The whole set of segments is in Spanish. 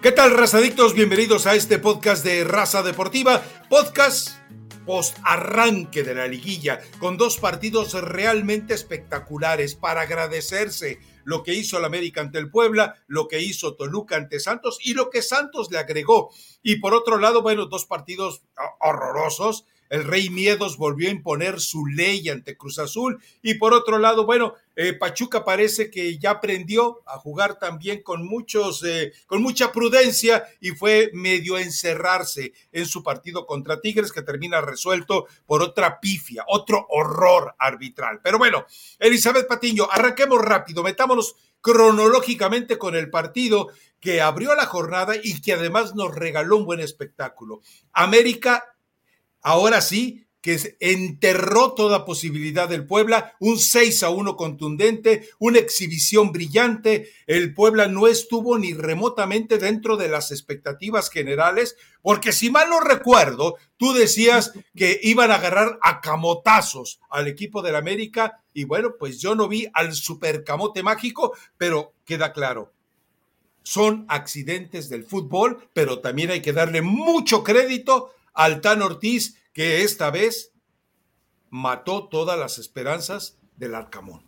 ¿Qué tal, razadictos? Bienvenidos a este podcast de Raza Deportiva, podcast post arranque de la liguilla, con dos partidos realmente espectaculares para agradecerse lo que hizo el América ante el Puebla, lo que hizo Toluca ante Santos y lo que Santos le agregó. Y por otro lado, bueno, dos partidos horrorosos el Rey Miedos volvió a imponer su ley ante Cruz Azul. Y por otro lado, bueno, eh, Pachuca parece que ya aprendió a jugar también con muchos, eh, con mucha prudencia y fue medio encerrarse en su partido contra Tigres que termina resuelto por otra pifia, otro horror arbitral. Pero bueno, Elizabeth Patiño, arranquemos rápido, metámonos cronológicamente con el partido que abrió la jornada y que además nos regaló un buen espectáculo. América ahora sí que enterró toda posibilidad del Puebla, un 6 a 1 contundente, una exhibición brillante. El Puebla no estuvo ni remotamente dentro de las expectativas generales, porque si mal no recuerdo, tú decías que iban a agarrar a camotazos al equipo del América, y bueno, pues yo no vi al supercamote mágico, pero queda claro, son accidentes del fútbol, pero también hay que darle mucho crédito al Tan Ortiz, que esta vez mató todas las esperanzas del Arcamón.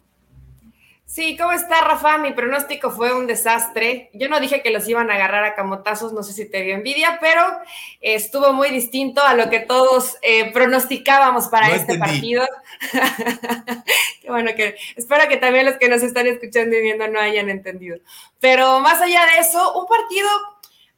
Sí, ¿cómo está, Rafa? Mi pronóstico fue un desastre. Yo no dije que los iban a agarrar a camotazos, no sé si te dio envidia, pero estuvo muy distinto a lo que todos eh, pronosticábamos para este partido. Qué bueno que espero que también los que nos están escuchando y viendo no hayan entendido. Pero más allá de eso, un partido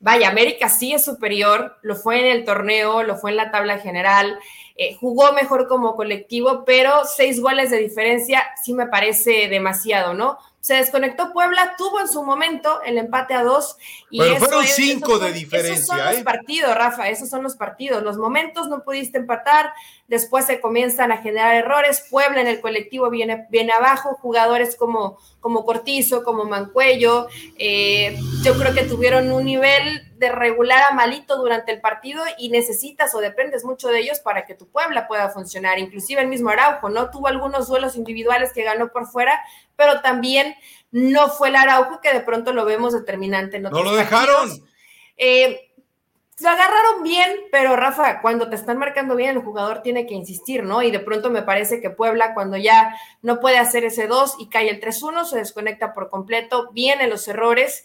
vaya, América sí es superior, lo fue en el torneo, lo fue en la tabla general, eh, jugó mejor como colectivo, pero seis goles de diferencia sí me parece demasiado, ¿no? Se desconectó Puebla, tuvo en su momento el empate a dos. Y Pero fueron cinco de diferencia. Esos son los ¿eh? partidos, Rafa, esos son los partidos. Los momentos no pudiste empatar, después se comienzan a generar errores. Puebla en el colectivo viene, viene abajo, jugadores como, como Cortizo, como Mancuello. Eh, yo creo que tuvieron un nivel de regular a malito durante el partido y necesitas o dependes mucho de ellos para que tu Puebla pueda funcionar. Inclusive el mismo Araujo, ¿no? Tuvo algunos duelos individuales que ganó por fuera, pero también no fue el Araujo que de pronto lo vemos determinante. En no lo dejaron. Eh, lo agarraron bien, pero Rafa, cuando te están marcando bien, el jugador tiene que insistir, ¿no? Y de pronto me parece que Puebla, cuando ya no puede hacer ese 2 y cae el 3-1, se desconecta por completo, vienen los errores.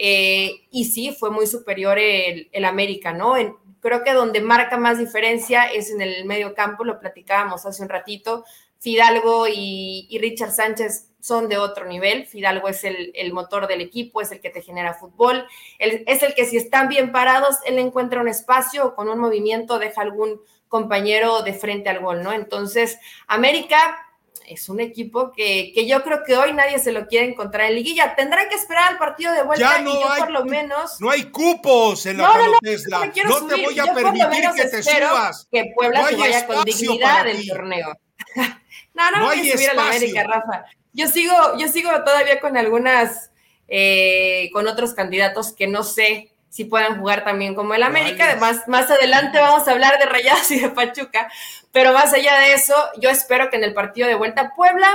Eh, y sí, fue muy superior el, América, ¿no? creo que donde marca más diferencia es en el medio campo, lo platicábamos hace un ratito. Fidalgo y, Richard Sánchez son de otro nivel. Fidalgo es el, motor del equipo, es el que te genera fútbol, es el que si están bien parados, él encuentra un espacio o con un movimiento deja algún compañero de frente al gol, ¿no? Entonces, América es un equipo que, yo creo que hoy nadie se lo quiere encontrar en liguilla. Tendrá que esperar al partido de vuelta no y yo hay, por lo menos. No hay cupos en la no, no, no, te voy a permitir que te subas. Que Puebla se vaya con dignidad del torneo. no, no, no voy a subir a la América, Rafa. Yo sigo, yo sigo todavía con algunas, eh, con otros candidatos que no sé si puedan jugar también como el América. Además, más adelante vamos a hablar de Rayados y de Pachuca. Pero más allá de eso, yo espero que en el partido de vuelta Puebla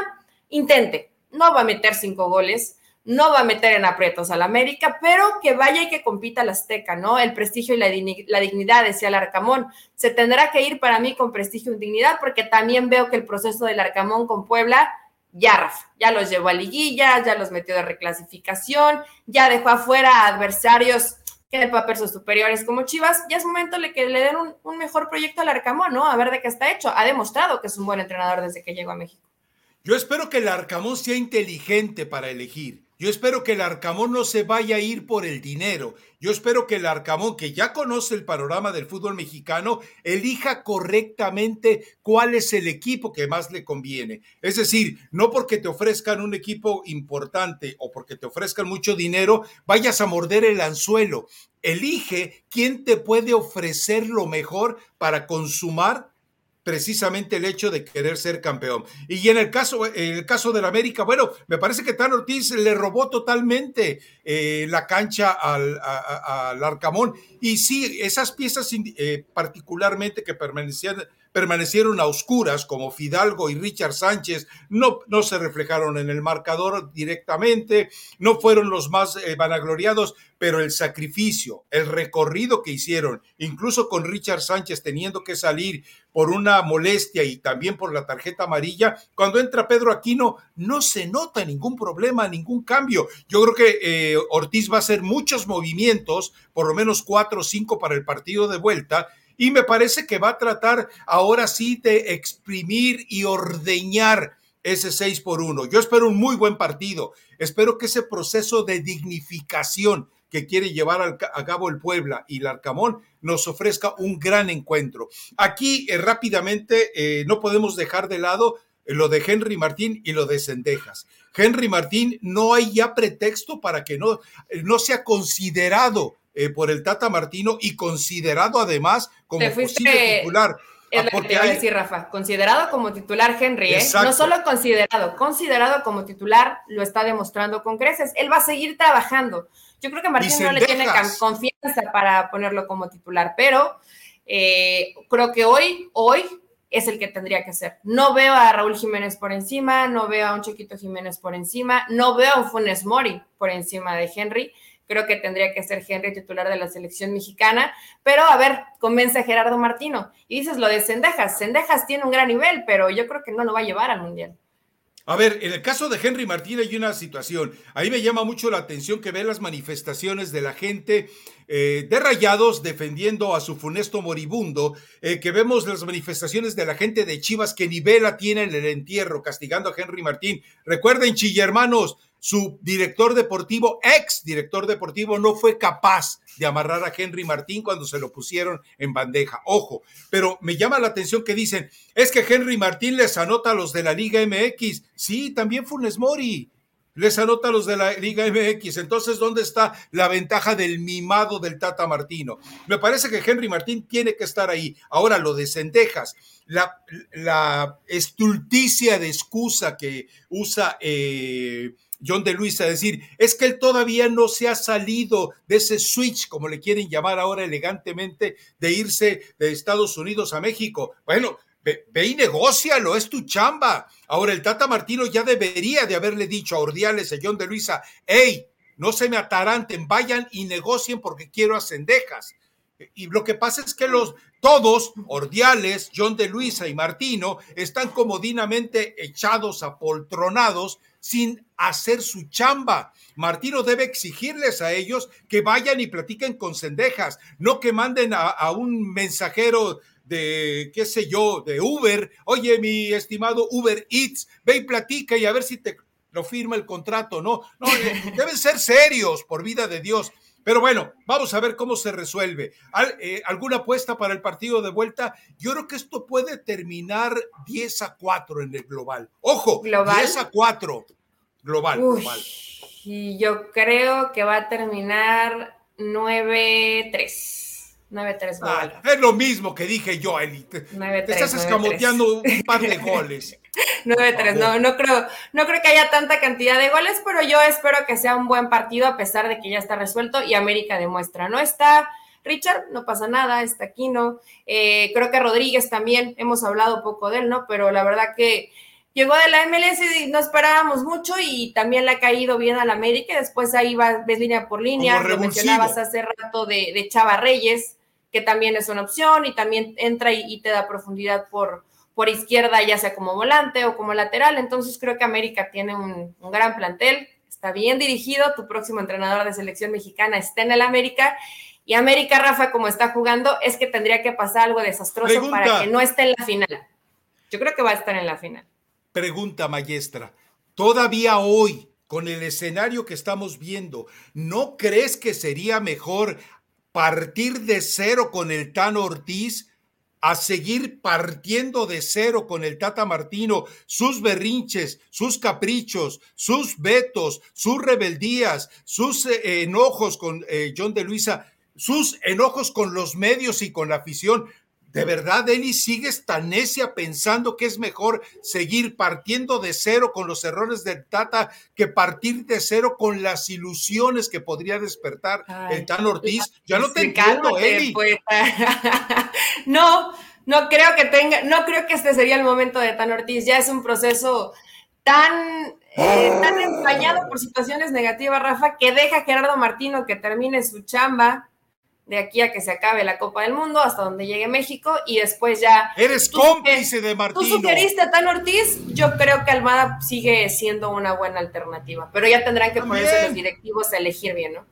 intente. No va a meter cinco goles, no va a meter en aprietos al América, pero que vaya y que compita al Azteca, ¿no? El prestigio y la, la dignidad, decía el Arcamón. Se tendrá que ir para mí con prestigio y dignidad, porque también veo que el proceso del Arcamón con Puebla ya, Rafa, ya los llevó a liguilla, ya los metió de reclasificación, ya dejó afuera a adversarios que papel sus superiores como Chivas, ya es momento de que le den un, mejor proyecto al Arcamón, ¿no? A ver de qué está hecho. Ha demostrado que es un buen entrenador desde que llegó a México. Yo espero que el Arcamón sea inteligente para elegir. Yo espero que el Arcamón no se vaya a ir por el dinero. Yo espero que el Arcamón, que ya conoce el panorama del fútbol mexicano, elija correctamente cuál es el equipo que más le conviene. Es decir, no porque te ofrezcan un equipo importante o porque te ofrezcan mucho dinero, vayas a morder el anzuelo. Elige quién te puede ofrecer lo mejor para consumar precisamente el hecho de querer ser campeón. Y en el caso, en el caso del América, bueno, me parece que Tan Ortiz le robó totalmente eh, la cancha al, Arcamón. Y sí, esas piezas eh, particularmente que permanecían permanecieron a oscuras, como Fidalgo y Richard Sánchez, no, no se reflejaron en el marcador directamente, no fueron los más eh, vanagloriados, pero el sacrificio, el recorrido que hicieron, incluso con Richard Sánchez teniendo que salir por una molestia y también por la tarjeta amarilla, cuando entra Pedro Aquino no se nota ningún problema, ningún cambio. Yo creo que eh, Ortiz va a hacer muchos movimientos, por lo menos cuatro o cinco para el partido de vuelta, y me parece que va a tratar ahora sí de exprimir y ordeñar ese 6 por 1. Yo espero un muy buen partido. Espero que ese proceso de dignificación que quiere llevar a cabo el Puebla y el Arcamón nos ofrezca un gran encuentro. Aquí eh, rápidamente eh, no podemos dejar de lado eh, lo de Henry Martín y lo de Cendejas. Henry Martín no hay ya pretexto para que no, no sea considerado eh, por el Tata Martino y considerado además como posible titular. Es lo que te iba a decir, Rafa. Considerado como titular Henry, ¿eh? No solo considerado, considerado como titular, lo está demostrando con creces. Él va a seguir trabajando. Yo creo que Martín no le tiene confianza para ponerlo como titular, pero eh, creo que hoy, hoy es el que tendría que ser. No veo a Raúl Jiménez por encima, no veo a un Chiquito Jiménez por encima, no veo a un Funes Mori por encima de Henry creo que tendría que ser Henry titular de la selección mexicana, pero a ver, convence a Gerardo Martino. Y dices lo de Sendejas, Sendejas tiene un gran nivel, pero yo creo que no lo va a llevar al Mundial. A ver, en el caso de Henry Martín hay una situación. Ahí me llama mucho la atención que ve las manifestaciones de la gente eh, de Rayados defendiendo a su funesto moribundo, eh, que vemos las manifestaciones de la gente de Chivas que nivela tiene en el entierro, castigando a Henry Martín. Recuerden, chilla hermanos, su director deportivo, ex director deportivo, no fue capaz de amarrar a Henry Martín cuando se lo pusieron en bandeja. Ojo, pero me llama la atención que dicen, es que Henry Martín les anota a los de la Liga MX. Sí, también Funes Mori les anota a los de la Liga MX. Entonces, ¿dónde está la ventaja del mimado del Tata Martino? Me parece que Henry Martín tiene que estar ahí. Ahora, lo de Cendejas, la, estulticia de excusa que usa eh, John de Luis a decir, es que él todavía no se ha salido de ese switch, como le quieren llamar ahora elegantemente, de irse de Estados Unidos a México. Bueno, ve, y negocialo, es tu chamba. Ahora el Tata Martino ya debería de haberle dicho a Ordiales, a John de Luisa, hey, no se me ataranten, vayan y negocien porque quiero ascendejas. Y lo que pasa es que los todos, Ordiales, John de Luisa y Martino, están comodinamente echados, apoltronados, sin hacer su chamba. Martino debe exigirles a ellos que vayan y platiquen con cendejas, no que manden a, un mensajero de, qué sé yo, de Uber, oye, mi estimado Uber Eats, ve y platica y a ver si te lo firma el contrato, no, no, eh, deben ser serios, por vida de Dios. Pero bueno, vamos a ver cómo se resuelve. Eh, ¿Alguna apuesta para el partido de vuelta? Yo creo que esto puede terminar 10 a 4 en el global. Ojo, ¿Global? 10 a 4. Global, global. Y yo creo que va a terminar 9-3. 9-3 ah, Es lo mismo que dije yo, Eli. Te, estás escamoteando un par de goles. 9-3, no, no creo, no creo que haya tanta cantidad de goles, pero yo espero que sea un buen partido a pesar de que ya está resuelto y América demuestra, no está Richard, no pasa nada, está Aquino, eh, creo que Rodríguez también, hemos hablado poco de él, ¿no? Pero la verdad que llegó de la MLS y no esperábamos mucho y también le ha caído bien al América, después ahí va, ves línea por línea, lo mencionabas hace rato de, de, Chava Reyes, que también es una opción y también entra y te da profundidad por por izquierda, ya sea como volante o como lateral. Entonces creo que América tiene un, gran plantel, está bien dirigido, tu próximo entrenador de selección mexicana está en el América. Y América, Rafa, como está jugando, es que tendría que pasar algo desastroso para que no esté en la final. Yo creo que va a estar en la final. Pregunta, maestra. Todavía hoy, con el escenario que estamos viendo, ¿no crees que sería mejor partir de cero con el Tan Ortiz? a seguir partiendo de cero con el Tata Martino, sus berrinches, sus caprichos, sus vetos, sus rebeldías, sus eh, enojos con eh, John de Luisa, sus enojos con los medios y con la afición. ¿De verdad, Eli, sigues tan necia pensando que es mejor seguir partiendo de cero con los errores del Tata que partir de cero con las ilusiones que podría despertar el Tan Ortiz? Ya no te entiendo, Eli. no, no creo que tenga, no creo que este sería el momento de Tan Ortiz. Ya es un proceso tan, eh, tan empañado por situaciones negativas, Rafa, que deja a Gerardo Martino que termine su chamba de aquí a que se acabe la Copa del Mundo, hasta donde llegue México, y después ya... Eres cómplice de Martino. Tú sugeriste a Tan Ortiz, yo creo que Almada sigue siendo una buena alternativa, pero ya tendrán que ponerse los directivos a elegir bien, ¿no?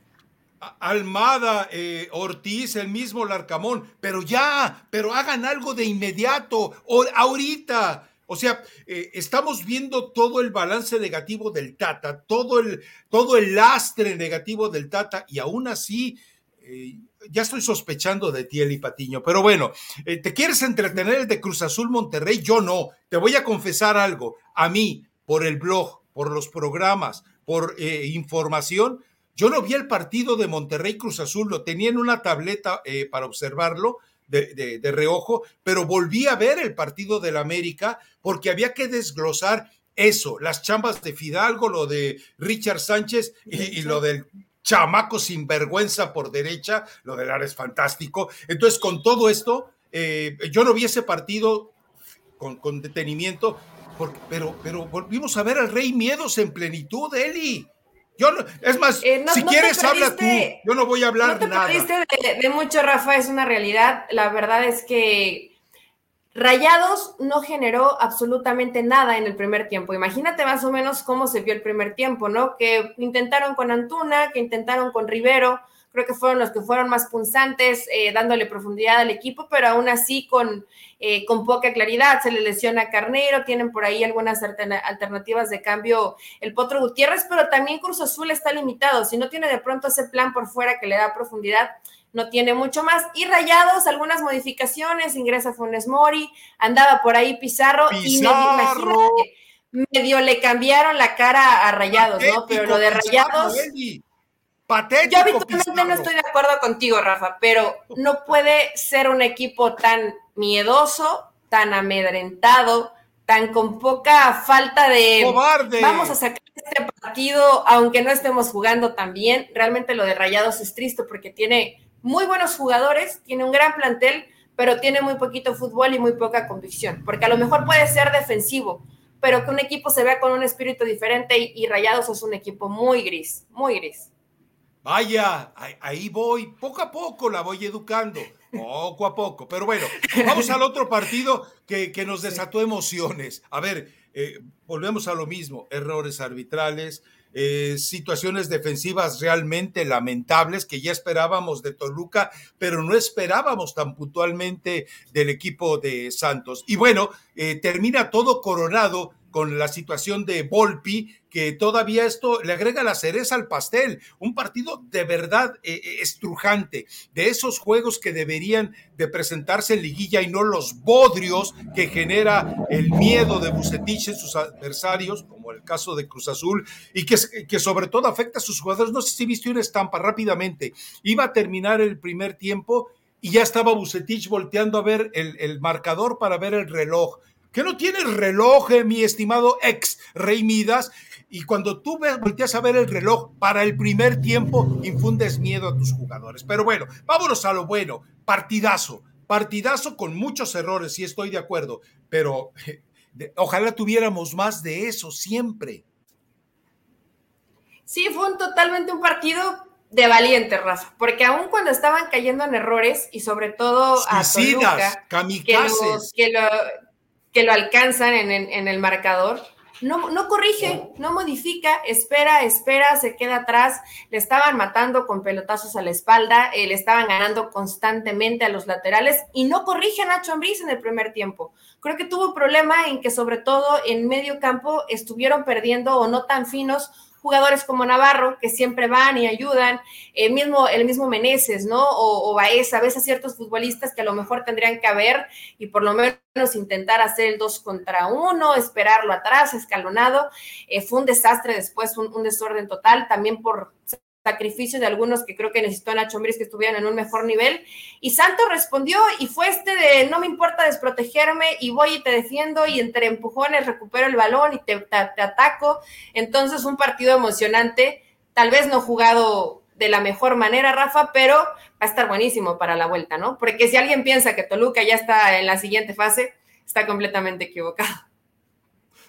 Almada, eh, Ortiz, el mismo Larcamón, pero ya, pero hagan algo de inmediato, o, ahorita. O sea, eh, estamos viendo todo el balance negativo del Tata, todo el, todo el lastre negativo del Tata, y aún así, eh, ya estoy sospechando de ti, Eli Patiño. Pero bueno, ¿te quieres entretener el de Cruz Azul Monterrey? Yo no. Te voy a confesar algo. A mí, por el blog, por los programas, por información, yo no vi el partido de Monterrey Cruz Azul, lo tenía en una tableta eh, para observarlo de, reojo, pero volví a ver el partido del América porque había que desglosar eso, las chambas de Fidalgo, lo de Richard Sánchez y, lo del chamaco sinvergüenza por derecha, lo del Ares fantástico. Entonces, con todo esto, eh, yo no vi ese partido con, con detenimiento, porque, pero, pero volvimos a ver al Rey Miedos en plenitud, Eli. Yo es más, eh, si quieres habla tú, yo no voy a hablar no te nada. De, de, mucho, Rafa, es una realidad. La verdad es que Rayados no generó absolutamente nada en el primer tiempo. Imagínate más o menos cómo se vio el primer tiempo, ¿no? Que intentaron con Antuna, que intentaron con Rivero, creo que fueron los que fueron más punzantes, eh, dándole profundidad al equipo, pero aún así con, eh, con poca claridad. Se le lesiona a Carnero, tienen por ahí algunas alternativas de cambio el Potro Gutiérrez, pero también Cruz Azul está limitado. Si no tiene de pronto ese plan por fuera que le da profundidad, no tiene mucho más. Y Rayados, algunas modificaciones, ingresa Funes Mori, andaba por ahí Pizarro, y me, medio le cambiaron la cara a Rayados, ¿no? Pero lo de Rayados... Yo habitualmente no estoy de acuerdo contigo, Rafa, pero no puede ser un equipo tan miedoso, tan amedrentado, tan con poca falta de vamos a sacar este partido, aunque no estemos jugando tan bien. Realmente lo de Rayados es triste porque tiene muy buenos jugadores, tiene un gran plantel, pero tiene muy poquito fútbol y muy poca convicción, porque a lo mejor puede ser defensivo, pero que un equipo se vea con un espíritu diferente y, Rayados es un equipo muy gris, muy gris. Vaya, ahí voy, poco a poco la voy educando, poco a poco. Pero bueno, vamos al otro partido que, que nos desató emociones. A ver, eh, volvemos a lo mismo, errores arbitrales, eh, situaciones defensivas realmente lamentables que ya esperábamos de Toluca, pero no esperábamos tan puntualmente del equipo de Santos. Y bueno, eh, termina todo coronado con la situación de Volpi, que todavía esto le agrega la cereza al pastel. Un partido de verdad eh, eh, estrujante, de esos juegos que deberían de presentarse en liguilla y no los bodrios que genera el miedo de Bucetich en sus adversarios, como el caso de Cruz Azul, y que, sobre todo afecta a sus jugadores. No sé si viste una estampa rápidamente. Iba a terminar el primer tiempo y ya estaba Bucetich volteando a ver el marcador para ver el reloj que no tienes reloj, eh, mi estimado ex Rey Midas, y cuando tú ves, volteas a ver el reloj para el primer tiempo, infundes miedo a tus jugadores. Pero bueno, vámonos a lo bueno. Partidazo, partidazo con muchos errores, sí estoy de acuerdo, pero ojalá tuviéramos más de eso siempre. Sí, fue un, totalmente un partido de valiente, Rafa, porque aún cuando estaban cayendo en errores y sobre todo a Toluca, que, lo, que lo alcanzan en, el marcador, no, no, corrige, no modifica, espera, espera, se queda atrás. Le estaban matando con pelotazos a la espalda, eh, le estaban ganando constantemente a los laterales y no corrige a Nacho Ambriz en el primer tiempo. Creo que tuvo problema en que sobre todo en medio campo estuvieron perdiendo o no tan finos jugadores como Navarro, que siempre van y ayudan, el mismo, el mismo Meneses, ¿no? O, o Baeza, a veces ciertos futbolistas que a lo mejor tendrían que haber y por lo menos intentar hacer el dos contra uno, esperarlo atrás, escalonado. Eh, fue un desastre después, un desorden total, también por sacrificio de algunos que creo que necesitó Nacho Ambriz que estuvieran en un mejor nivel. Y Santos respondió y fue este de no me importa desprotegerme y voy y te defiendo y entre empujones recupero el balón y te, ataco. Entonces un partido emocionante, tal vez no jugado de la mejor manera, Rafa, pero va a estar buenísimo para la vuelta, ¿no? Porque si alguien piensa que Toluca ya está en la siguiente fase, está completamente equivocado.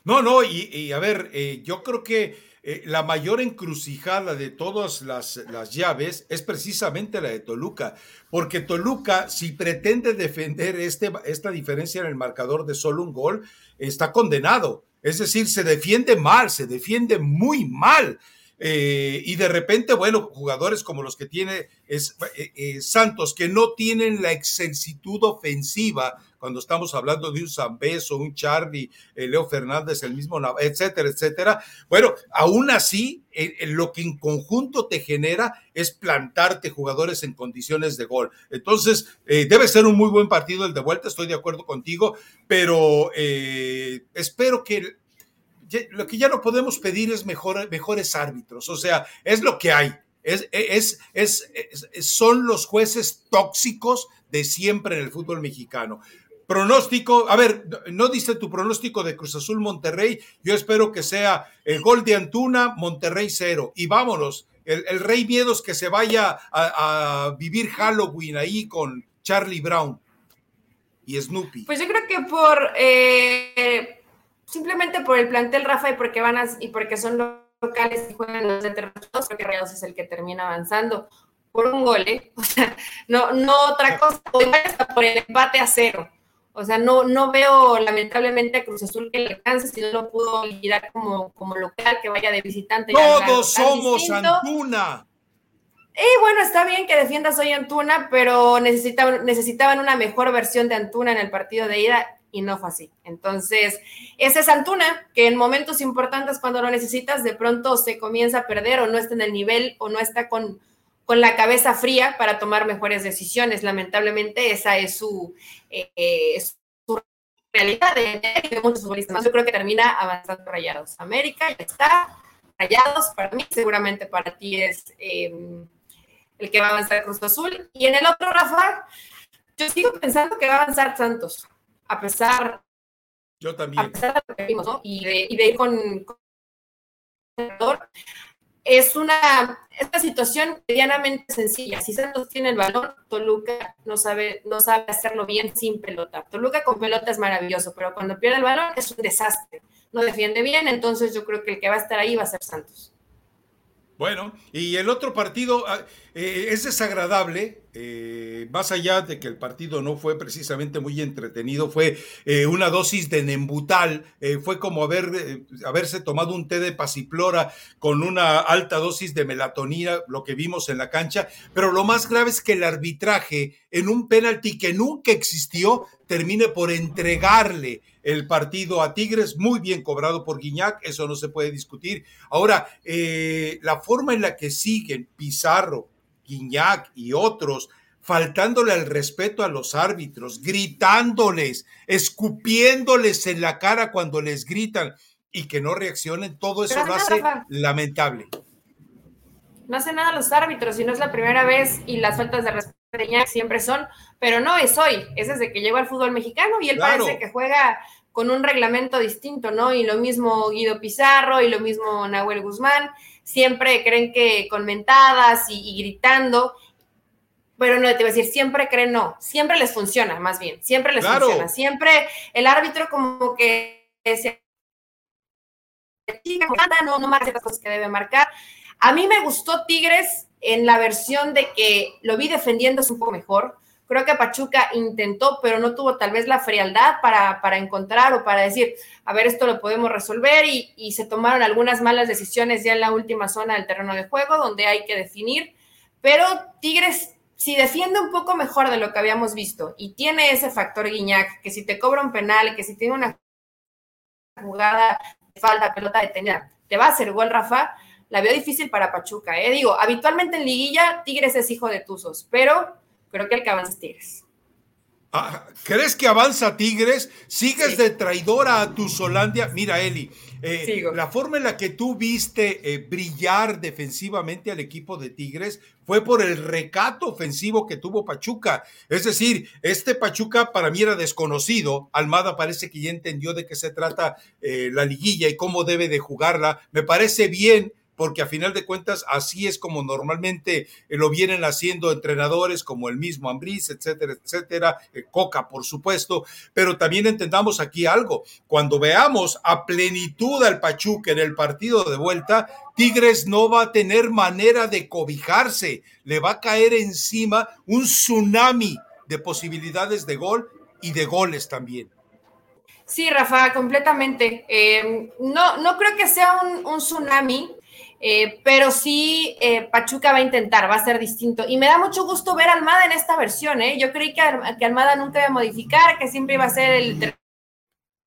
No, no, y, a ver, eh, yo creo que eh, la mayor encrucijada de todas las, las, llaves es precisamente la de Toluca, porque Toluca, si pretende defender este, esta diferencia en el marcador de solo un gol, está condenado. Es decir, se defiende mal, se defiende muy mal. Eh, y de repente, bueno, jugadores como los que tiene eh, Santos, que no tienen la excelsitud ofensiva, cuando estamos hablando de un Zambeso, un Charlie, Leo Fernández, el mismo, etcétera, etcétera. Bueno, aún así, lo que en conjunto te genera es plantarte jugadores en condiciones de gol. Entonces, debe ser un muy buen partido el de vuelta, estoy de acuerdo contigo, pero espero que lo que ya no podemos pedir es mejores árbitros, o sea, es lo que hay. Es, es, es, son los jueces tóxicos de siempre en el fútbol mexicano. Pronóstico, a ver, no diste tu pronóstico de Cruz Azul Monterrey, yo espero que sea el gol de Antuna, Monterrey cero, y vámonos, el, Rey Miedos que se vaya a, vivir Halloween ahí con Charlie Brown y Snoopy. Pues yo creo que por... Eh simplemente por el plantel, Rafa, y porque van a, y porque son locales y juegan los de creo que Rayados es el que termina avanzando por un gol, ¿eh? O sea, no, no otra cosa, hasta por el empate a cero. O sea, no, no veo lamentablemente a Cruz Azul que le alcance si no lo pudo liquidar como, como local, que vaya de visitante. Todos somos Antuna. Y bueno, está bien que defiendas hoy Antuna, pero necesitaban, necesitaban una mejor versión de Antuna en el partido de ida y no fue así. Entonces, ese es Antuna, que en momentos importantes cuando lo necesitas, de pronto se comienza a perder o no está en el nivel o no está con, con la cabeza fría para tomar mejores decisiones. Lamentablemente, esa es su, eh, su realidad de, muchos futbolistas. Yo creo que termina avanzando Rayados. América ya está. Rayados, para mí, seguramente para ti es em, el que va a avanzar Cruz Azul. Y en el otro, Rafa, yo sigo pensando que va a avanzar Santos a pesar, Yo también. A pesar de lo que vimos, ¿no? Y de, y de ir con, es una esta situación medianamente sencilla. Si Santos tiene el balón, Toluca no sabe, no sabe hacerlo bien sin pelota. Toluca con pelota es maravilloso, pero cuando pierde el balón es un desastre. No defiende bien, entonces yo creo que el que va a estar ahí va a ser Santos. Bueno, y el otro partido ah, eh, es desagradable, eh, más allá de que el partido no fue precisamente muy entretenido, fue eh, una dosis de nembutal, fue como haber, haberse tomado un té de pasiplora con una alta dosis de melatonina, lo que vimos en la cancha, pero lo más grave es que el arbitraje en un penalti que nunca existió termine por entregarle el partido a Tigres, muy bien cobrado por Guiñac, eso no se puede discutir. Ahora, la forma en la que siguen Pizarro, Guiñac y otros faltándole al respeto a los árbitros, gritándoles, escupiéndoles en la cara cuando les gritan y que no reaccionen, todo eso lo hace lamentable. No hace nada los árbitros y no es la primera vez y las faltas de respeto siempre son, pero no es hoy, es desde que llegó al fútbol mexicano y él parece que juega con un reglamento distinto, ¿no? Y lo mismo Guido Pizarro y lo mismo Nahuel Guzmán, siempre creen que con mentadas y, gritando, pero no, te voy a decir, siempre creen, no, siempre les funciona, más bien, siempre les funciona, siempre el árbitro como que se no, no marca las cosas que debe marcar. A mí me gustó Tigres en la versión de que lo vi defendiéndose un poco mejor. Creo que Pachuca intentó, pero no tuvo tal vez la frialdad para, para encontrar o para decir, a ver, esto lo podemos resolver y, y, se tomaron algunas malas decisiones ya en la última zona del terreno de juego, donde hay que definir. Pero Tigres, si defiende un poco mejor de lo que habíamos visto y tiene ese factor Guiñac, que si te cobra un penal, que si tiene una jugada de falta, pelota detenida, te va a hacer gol, Rafa, la veo difícil para Pachuca. ¿eh? Digo, habitualmente en liguilla Tigres es hijo de Tuzos, pero creo que el que avanza es Tigres. Ah, ¿Crees que avanza Tigres? ¿Sigues de traidora a tu Solandia? Mira, Eli, eh, la forma en la que tú viste eh, brillar defensivamente al equipo de Tigres fue por el recato ofensivo que tuvo Pachuca. Es decir, este Pachuca para mí era desconocido. Almada parece que ya entendió de qué se trata eh, la liguilla y cómo debe de jugarla. Me parece bien porque a final de cuentas así es como normalmente eh, lo vienen haciendo entrenadores como el mismo Ambriz, etcétera, etcétera, eh, Coca, por supuesto, pero también entendamos aquí algo, cuando veamos a plenitud al Pachuca en el partido de vuelta, Tigres no va a tener manera de cobijarse, le va a caer encima un tsunami de posibilidades de gol y de goles también. Sí, Rafa, completamente. Eh, no, no creo que sea un, tsunami, eh, pero sí eh, Pachuca va a intentar, va a ser distinto. Y me da mucho gusto ver a Almada en esta versión. Yo creí que, que Almada nunca iba a modificar, que siempre iba a ser el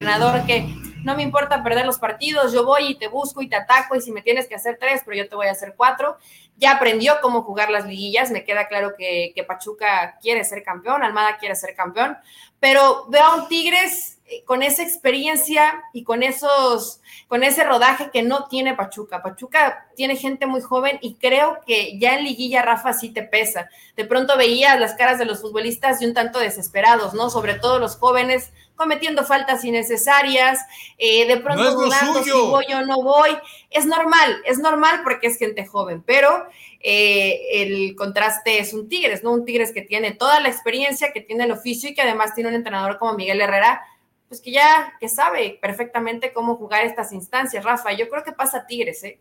entrenador que no me importa perder los partidos, yo voy y te busco y te ataco y si me tienes que hacer tres, pero yo te voy a hacer cuatro. Ya aprendió cómo jugar las liguillas, me queda claro que, que Pachuca quiere ser campeón, Almada quiere ser campeón, pero veo a un Tigres eh, con esa experiencia y con esos, con ese rodaje que no tiene Pachuca. Pachuca tiene gente muy joven y creo que ya en liguilla Rafa sí te pesa. De pronto veías las caras de los futbolistas y un tanto desesperados, ¿no? Sobre todo los jóvenes cometiendo faltas innecesarias, eh, de pronto dudando si voy o no voy. Es normal, es normal porque es gente joven, pero eh, el contraste es un Tigres, ¿no? Un Tigres que tiene toda la experiencia, que tiene el oficio y que además tiene un entrenador como Miguel Herrera pues que ya que sabe perfectamente cómo jugar estas instancias, Rafa. Yo creo que pasa Tigres, ¿eh?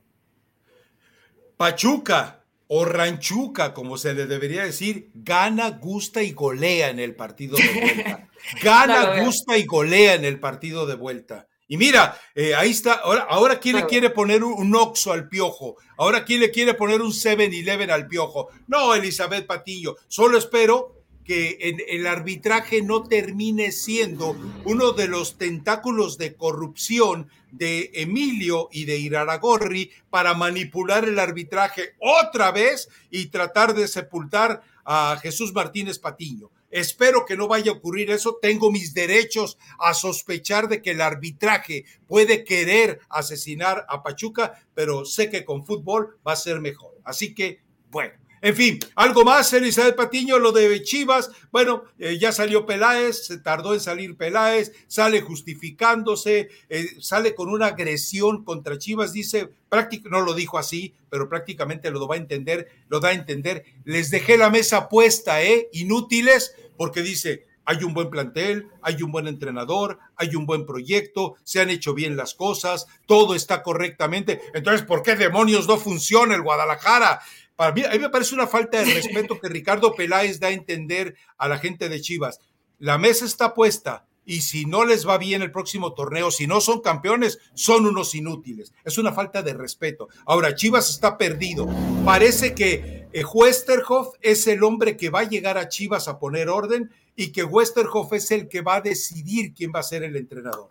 Pachuca o Ranchuca, como se le debería decir, gana, gusta y golea en el partido de vuelta. Gana, gusta y golea en el partido de vuelta. Y mira, eh, ahí está, ahora, ahora quién le quiere poner un, Oxo al piojo, ahora quién le quiere poner un 7-Eleven al piojo. No, Elizabeth Patiño, solo espero que el arbitraje no termine siendo uno de los tentáculos de corrupción de Emilio y de Iraragorri para manipular el arbitraje otra vez y tratar de sepultar a Jesús Martínez Patiño. Espero que no vaya a ocurrir eso. Tengo mis derechos a sospechar de que el arbitraje puede querer asesinar a Pachuca, pero sé que con fútbol va a ser mejor. Así que, bueno. En fin, algo más, Elizabeth Patiño, lo de Chivas. Bueno, eh, ya salió Peláez, se tardó en salir Peláez, sale justificándose, eh, sale con una agresión contra Chivas, dice, no lo dijo así, pero prácticamente lo va a entender, lo da a entender. Les dejé la mesa puesta, ¿eh? Inútiles, porque dice, hay un buen plantel, hay un buen entrenador, hay un buen proyecto, se han hecho bien las cosas, todo está correctamente. Entonces, ¿por qué demonios no funciona el Guadalajara? Para mí, a mí me parece una falta de respeto que Ricardo Peláez da a entender a la gente de Chivas. La mesa está puesta y si no les va bien el próximo torneo, si no son campeones, son unos inútiles. Es una falta de respeto. Ahora, Chivas está perdido. Parece que eh, Westerhoff es el hombre que va a llegar a Chivas a poner orden y que Westerhoff es el que va a decidir quién va a ser el entrenador.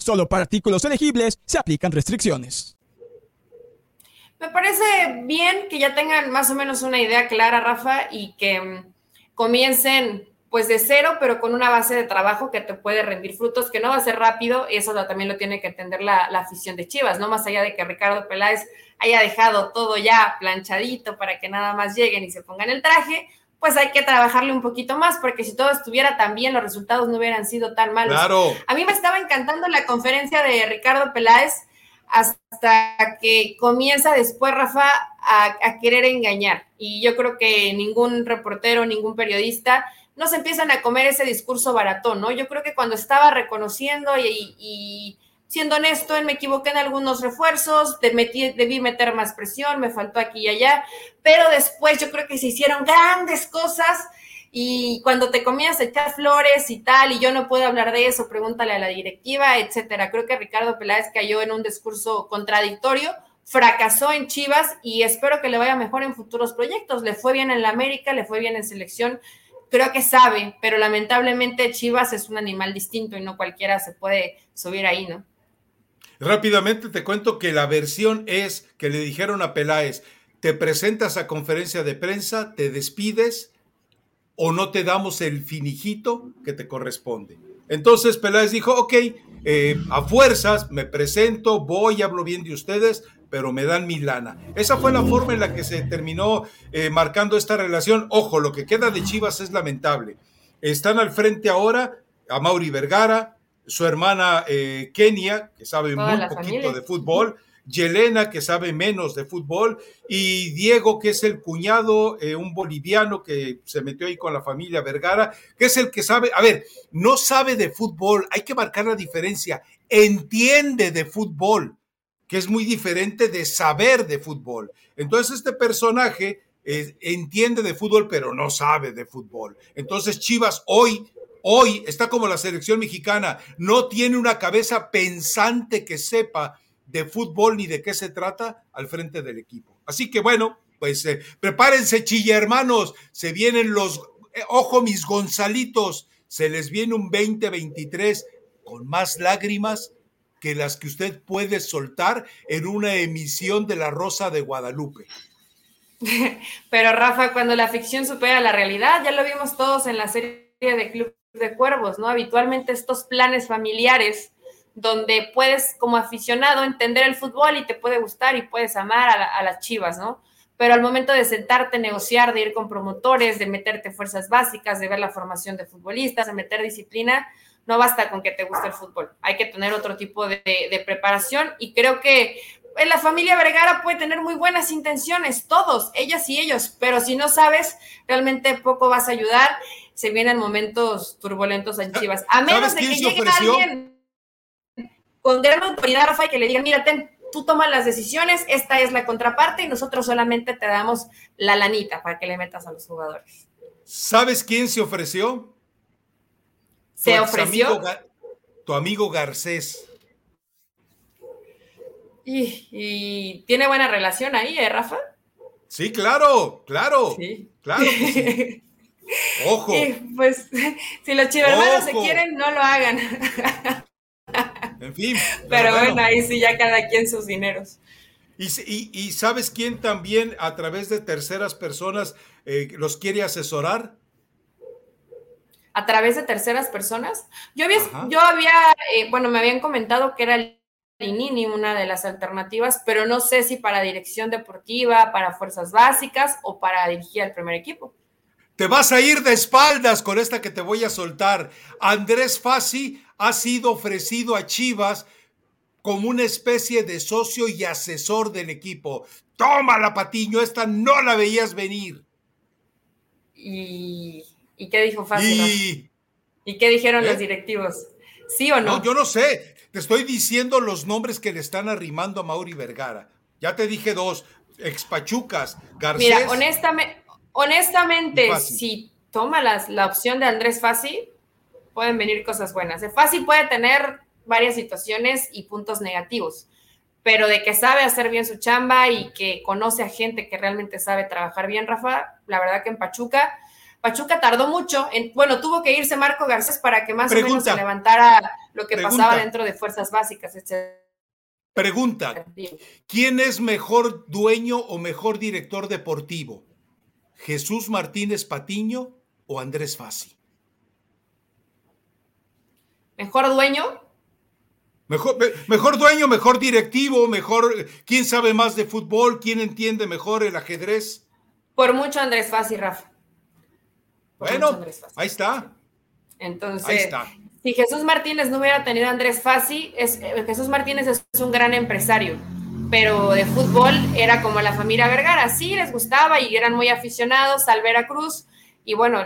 Solo para artículos elegibles se aplican restricciones. Me parece bien que ya tengan más o menos una idea clara, Rafa, y que mm, comiencen pues de cero, pero con una base de trabajo que te puede rendir frutos, que no va a ser rápido, eso también lo tiene que entender la, afición de Chivas, ¿no? Más allá de que Ricardo Peláez haya dejado todo ya planchadito para que nada más lleguen y se pongan el traje, pues hay que trabajarle un poquito más, porque si todo estuviera tan bien, los resultados no hubieran sido tan malos. Claro. A mí me estaba encantando la conferencia de Ricardo Peláez hasta que comienza después Rafa a, querer engañar. Y yo creo que ningún reportero, ningún periodista nos empiezan a comer ese discurso baratón, ¿no? Yo creo que cuando estaba reconociendo y, siendo honesto, me equivoqué en algunos refuerzos, debí meter más presión, me faltó aquí y allá, pero después yo creo que se hicieron grandes cosas y cuando te comías echar flores y tal, y yo no puedo hablar de eso, pregúntale a la directiva, etcétera. Creo que Ricardo Peláez cayó en un discurso contradictorio, fracasó en Chivas y espero que le vaya mejor en futuros proyectos. Le fue bien en la América, le fue bien en selección, creo que sabe, pero lamentablemente Chivas es un animal distinto y no cualquiera se puede subir ahí, ¿no? Rápidamente te cuento que la versión es que le dijeron a Peláez, te presentas a conferencia de prensa, te despides o no te damos el finijito que te corresponde. Entonces Peláez dijo, ok, eh, a fuerzas me presento, voy, hablo bien de ustedes, pero me dan mi lana. Esa fue la forma en la que se terminó eh, marcando esta relación. Ojo, lo que queda de Chivas es lamentable. Están al frente ahora a Mauri Vergara, su hermana eh, Kenia, que sabe muy poquito de fútbol, Yelena, que sabe menos de fútbol, y Diego, que es el cuñado, eh, un boliviano que se metió ahí con la familia Vergara, que es el que sabe, a ver, no sabe de fútbol, hay que marcar la diferencia, entiende de fútbol, que es muy diferente de saber de fútbol. Entonces este personaje eh, entiende de fútbol, pero no sabe de fútbol. Entonces Chivas hoy Hoy está como la selección mexicana, no tiene una cabeza pensante que sepa de fútbol ni de qué se trata al frente del equipo. Así que bueno, pues eh, prepárense, chilla hermanos, se vienen los, eh, ojo mis Gonzalitos, se les viene un 2023 con más lágrimas que las que usted puede soltar en una emisión de La Rosa de Guadalupe. Pero Rafa, cuando la ficción supera la realidad, ya lo vimos todos en la serie de Club de Cuervos, ¿no? Habitualmente estos planes familiares donde puedes como aficionado entender el fútbol y te puede gustar y puedes amar a, las chivas, ¿no? Pero al momento de sentarte, negociar, de ir con promotores, de meterte fuerzas básicas, de ver la formación de futbolistas, de meter disciplina, no basta con que te guste el fútbol. Hay que tener otro tipo de, de preparación y creo que en la familia Vergara puede tener muy buenas intenciones, todos, ellas y ellos, pero si no sabes, realmente poco vas a ayudar. Se vienen momentos turbulentos en Chivas. A menos de que llegue alguien con gran autoridad, Rafa, y que le diga, mira, tú tomas las decisiones, esta es la contraparte y nosotros solamente te damos la lanita para que le metas a los jugadores. ¿Sabes quién se ofreció? ¿Se ofreció? tu amigo Garcés. Y, tiene buena relación ahí, ¿eh, Rafa? Sí, claro, claro. Sí. Claro. Ojo. pues si los chivermanos se quieren, no lo hagan. En fin. Pero, bueno. ahí sí ya cada quien sus dineros. ¿Y, sabes quién también a través de terceras personas eh, los quiere asesorar? ¿A través de terceras personas? Yo había, yo había eh, bueno, me habían comentado que era el Linini una de las alternativas, pero no sé si para dirección deportiva, para fuerzas básicas o para dirigir al primer equipo. Te vas a ir de espaldas con esta que te voy a soltar. Andrés Fassi ha sido ofrecido a Chivas como una especie de socio y asesor del equipo. Tómala, Patiño, esta no la veías venir. ¿Y, qué dijo Fassi? Y... qué dijeron los ¿Eh? directivos? ¿Sí o no? No, yo no sé. Te estoy diciendo los nombres que le están arrimando a Mauri Vergara. Ya te dije dos, expachucas, Garcés. Mira, honestamente, honestamente si toma la opción de Andrés Fassi, pueden venir cosas buenas. De Fassi puede tener varias situaciones y puntos negativos, pero de que sabe hacer bien su chamba y que conoce a gente que realmente sabe trabajar bien, Rafa, la verdad que en Pachuca Pachuca tardó mucho, en, bueno, tuvo que irse Marco Garcés para que más o menos se levantara lo que pasaba dentro de fuerzas básicas, Pregunta, ¿quién es mejor dueño o mejor director deportivo? ¿Jesús Martínez Patiño o Andrés Fassi? ¿Mejor dueño? Mejor, mejor dueño, mejor directivo, mejor, ¿quién sabe más de fútbol? ¿Quién entiende mejor el ajedrez? Por mucho Andrés Fassi, Rafa. Bueno, ahí está. Entonces, si Jesús Martínez no hubiera tenido Andrés Fassi, eh, Jesús Martínez es un gran empresario, pero de fútbol era como la familia Vergara, sí les gustaba y eran muy aficionados al Veracruz y bueno,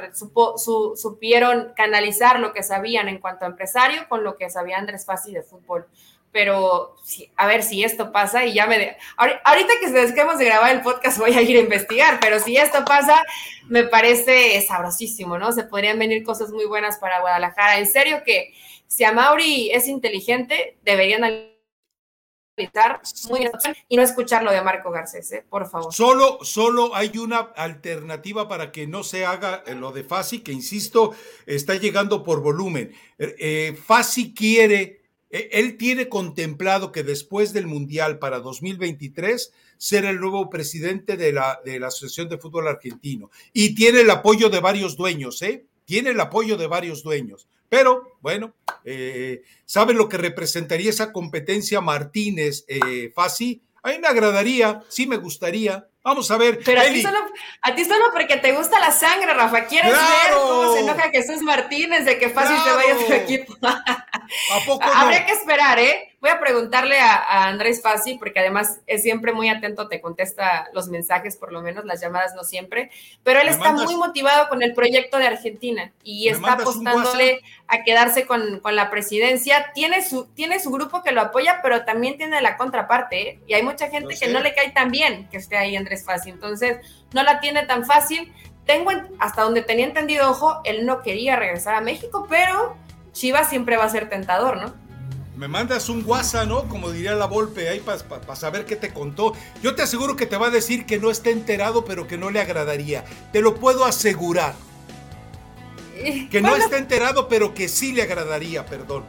supieron canalizar lo que sabían en cuanto a empresario con lo que sabía Andrés Fassi de fútbol. Pero a ver si esto pasa y ya me... ahorita que dejemos de grabar el podcast voy a ir a investigar, pero si esto pasa, me parece sabrosísimo, ¿no? Se podrían venir cosas muy buenas para Guadalajara. En serio que si a Mauri es inteligente, deberían muy y no escuchar lo de Marco Garcés, ¿eh? por favor. Solo, solo hay una alternativa para que no se haga lo de Fasi, que insisto, está llegando por volumen. Eh, eh Fasi quiere él tiene contemplado que después del Mundial para 2023 ser el nuevo presidente de la, de la Asociación de Fútbol Argentino. Y tiene el apoyo de varios dueños, ¿eh? Tiene el apoyo de varios dueños. Pero, bueno, eh, ¿saben lo que representaría esa competencia Martínez eh, Fasi? A mí me agradaría, sí me gustaría, Vamos a ver. Pero a ti, solo, a ti, solo, porque te gusta la sangre, Rafa. ¿Quieres ver cómo se enoja Jesús Martínez de que fácil te vaya a tu equipo? ¿A poco Habría que esperar, ¿eh? Voy a preguntarle a, Andrés Fassi, porque además es siempre muy atento, te contesta los mensajes, por lo menos, las llamadas no siempre. Pero él está muy motivado con el proyecto de Argentina y está apostándole a quedarse con, con, la presidencia. Tiene su, tiene su grupo que lo apoya, pero también tiene la contraparte, ¿eh? Y hay mucha gente que no le cae tan bien que esté ahí Andrés Fassi. Entonces, no la tiene tan fácil. Tengo, hasta donde tenía entendido, ojo, él no quería regresar a México, pero Chivas siempre va a ser tentador, ¿no? Me mandas un WhatsApp, ¿no? Como diría la Volpe ahí para saber qué te contó. Yo te aseguro que te va a decir que no está enterado, pero que no le agradaría. Te lo puedo asegurar. Eh, que no está enterado, pero que sí le agradaría, perdón.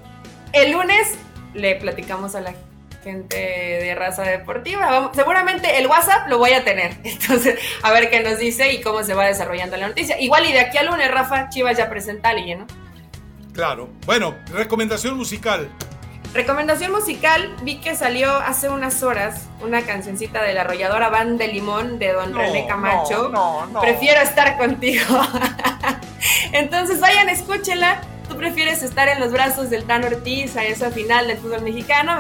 El lunes le platicamos a la gente de raza deportiva. seguramente el WhatsApp lo voy a tener. Entonces, a ver qué nos dice y cómo se va desarrollando la noticia. Igual y de aquí al lunes, Rafa, Chivas ya presenta a alguien, ¿no? Claro. Bueno, recomendación musical. Recomendación musical, vi que salió hace unas horas una cancioncita de la arrolladora Van de Limón de Don René Camacho. Prefiero estar contigo. Entonces vayan, escúchenla. Tú prefieres estar en los brazos del Tan Ortiz a esa final del fútbol mexicano.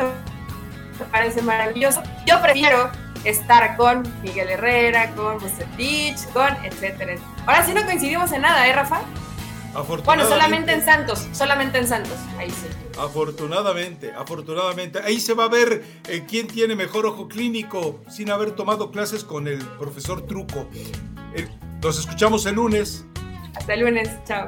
Me parece maravilloso. Yo prefiero estar con Miguel Herrera, con Bucetich, con etcétera. Ahora sí no coincidimos en nada, ¿eh, Rafa? Bueno, solamente en Santos, solamente en Santos, ahí sí. Afortunadamente, afortunadamente. Ahí se va a ver eh, quién tiene mejor ojo clínico sin haber tomado clases con el profesor Truco. Eh, nos escuchamos el lunes. Hasta el lunes, chao.